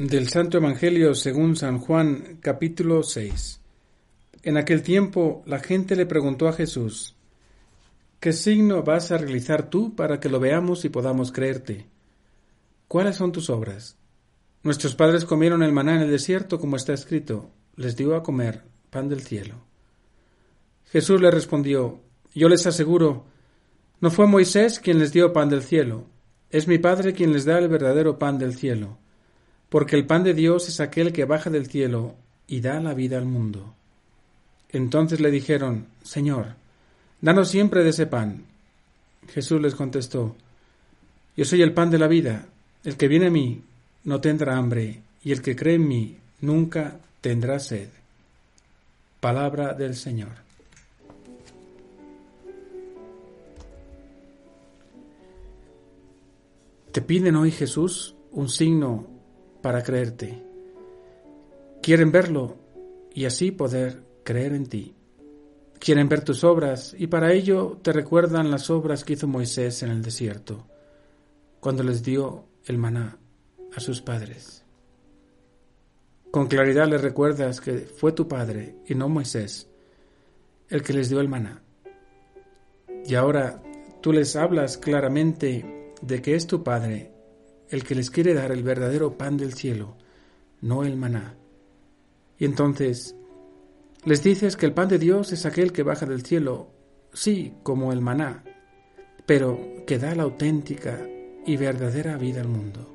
Del Santo Evangelio según San Juan capítulo 6 En aquel tiempo la gente le preguntó a Jesús, ¿Qué signo vas a realizar tú para que lo veamos y podamos creerte? ¿Cuáles son tus obras? Nuestros padres comieron el maná en el desierto, como está escrito, les dio a comer pan del cielo. Jesús le respondió, Yo les aseguro, no fue Moisés quien les dio pan del cielo, es mi Padre quien les da el verdadero pan del cielo porque el pan de Dios es aquel que baja del cielo y da la vida al mundo. Entonces le dijeron, Señor, danos siempre de ese pan. Jesús les contestó, Yo soy el pan de la vida, el que viene a mí no tendrá hambre, y el que cree en mí nunca tendrá sed. Palabra del Señor. Te piden hoy Jesús un signo para creerte. Quieren verlo y así poder creer en ti. Quieren ver tus obras y para ello te recuerdan las obras que hizo Moisés en el desierto, cuando les dio el maná a sus padres. Con claridad les recuerdas que fue tu padre y no Moisés el que les dio el maná. Y ahora tú les hablas claramente de que es tu padre el que les quiere dar el verdadero pan del cielo, no el maná. Y entonces les dices que el pan de Dios es aquel que baja del cielo, sí, como el maná, pero que da la auténtica y verdadera vida al mundo.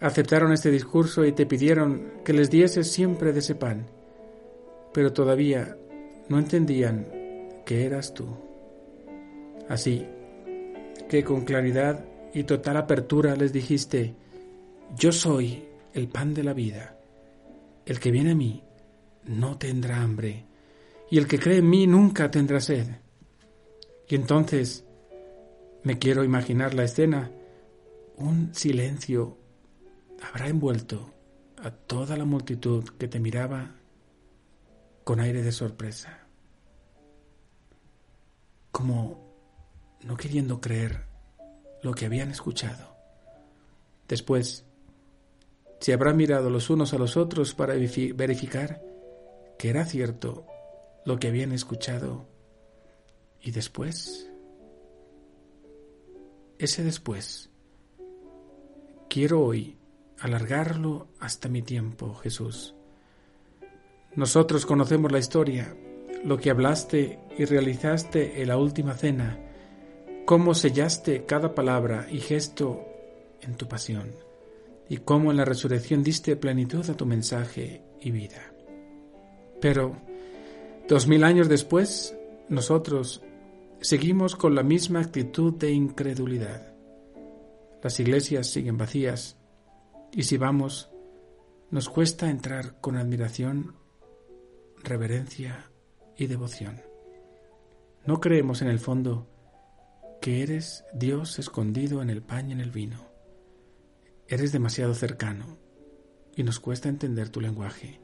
Aceptaron este discurso y te pidieron que les dieses siempre de ese pan, pero todavía no entendían que eras tú. Así que con claridad y total apertura les dijiste, yo soy el pan de la vida. El que viene a mí no tendrá hambre, y el que cree en mí nunca tendrá sed. Y entonces me quiero imaginar la escena. Un silencio habrá envuelto a toda la multitud que te miraba con aire de sorpresa, como no queriendo creer lo que habían escuchado. Después, se habrán mirado los unos a los otros para verificar que era cierto lo que habían escuchado. Y después, ese después, quiero hoy alargarlo hasta mi tiempo, Jesús. Nosotros conocemos la historia, lo que hablaste y realizaste en la última cena, cómo sellaste cada palabra y gesto en tu pasión, y cómo en la resurrección diste plenitud a tu mensaje y vida. Pero, dos mil años después, nosotros seguimos con la misma actitud de incredulidad. Las iglesias siguen vacías, y si vamos, nos cuesta entrar con admiración, reverencia y devoción. No creemos en el fondo que eres Dios escondido en el pan y en el vino. Eres demasiado cercano y nos cuesta entender tu lenguaje.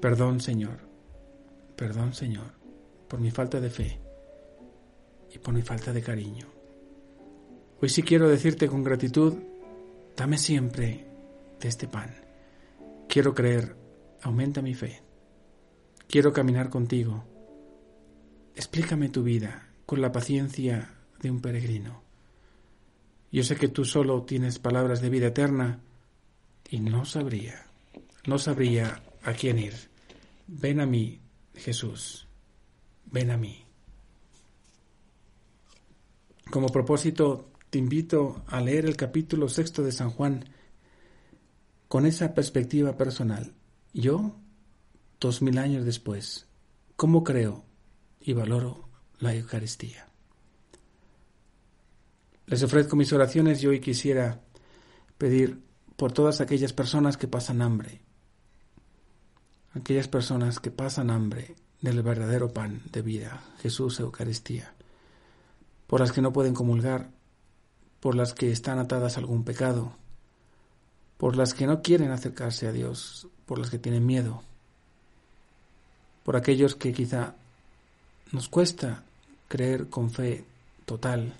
Perdón, Señor, perdón, Señor, por mi falta de fe y por mi falta de cariño. Hoy sí quiero decirte con gratitud, dame siempre de este pan. Quiero creer, aumenta mi fe. Quiero caminar contigo. Explícame tu vida, con la paciencia de un peregrino. Yo sé que tú solo tienes palabras de vida eterna y no sabría, no sabría a quién ir. Ven a mí, Jesús, ven a mí. Como propósito, te invito a leer el capítulo sexto de San Juan con esa perspectiva personal. Yo, dos mil años después, ¿cómo creo y valoro la Eucaristía. Les ofrezco mis oraciones y hoy quisiera pedir por todas aquellas personas que pasan hambre, aquellas personas que pasan hambre del verdadero pan de vida, Jesús Eucaristía, por las que no pueden comulgar, por las que están atadas a algún pecado, por las que no quieren acercarse a Dios, por las que tienen miedo, por aquellos que quizá nos cuesta creer con fe total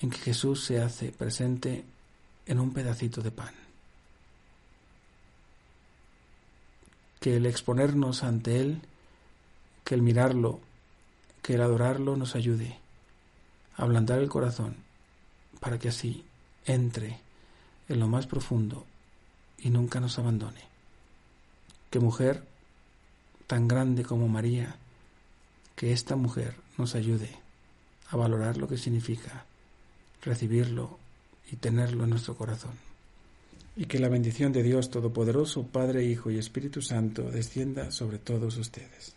en que Jesús se hace presente en un pedacito de pan. Que el exponernos ante Él, que el mirarlo, que el adorarlo nos ayude a ablandar el corazón para que así entre en lo más profundo y nunca nos abandone. Que mujer tan grande como María, que esta mujer nos ayude a valorar lo que significa recibirlo y tenerlo en nuestro corazón. Y que la bendición de Dios Todopoderoso, Padre, Hijo y Espíritu Santo descienda sobre todos ustedes.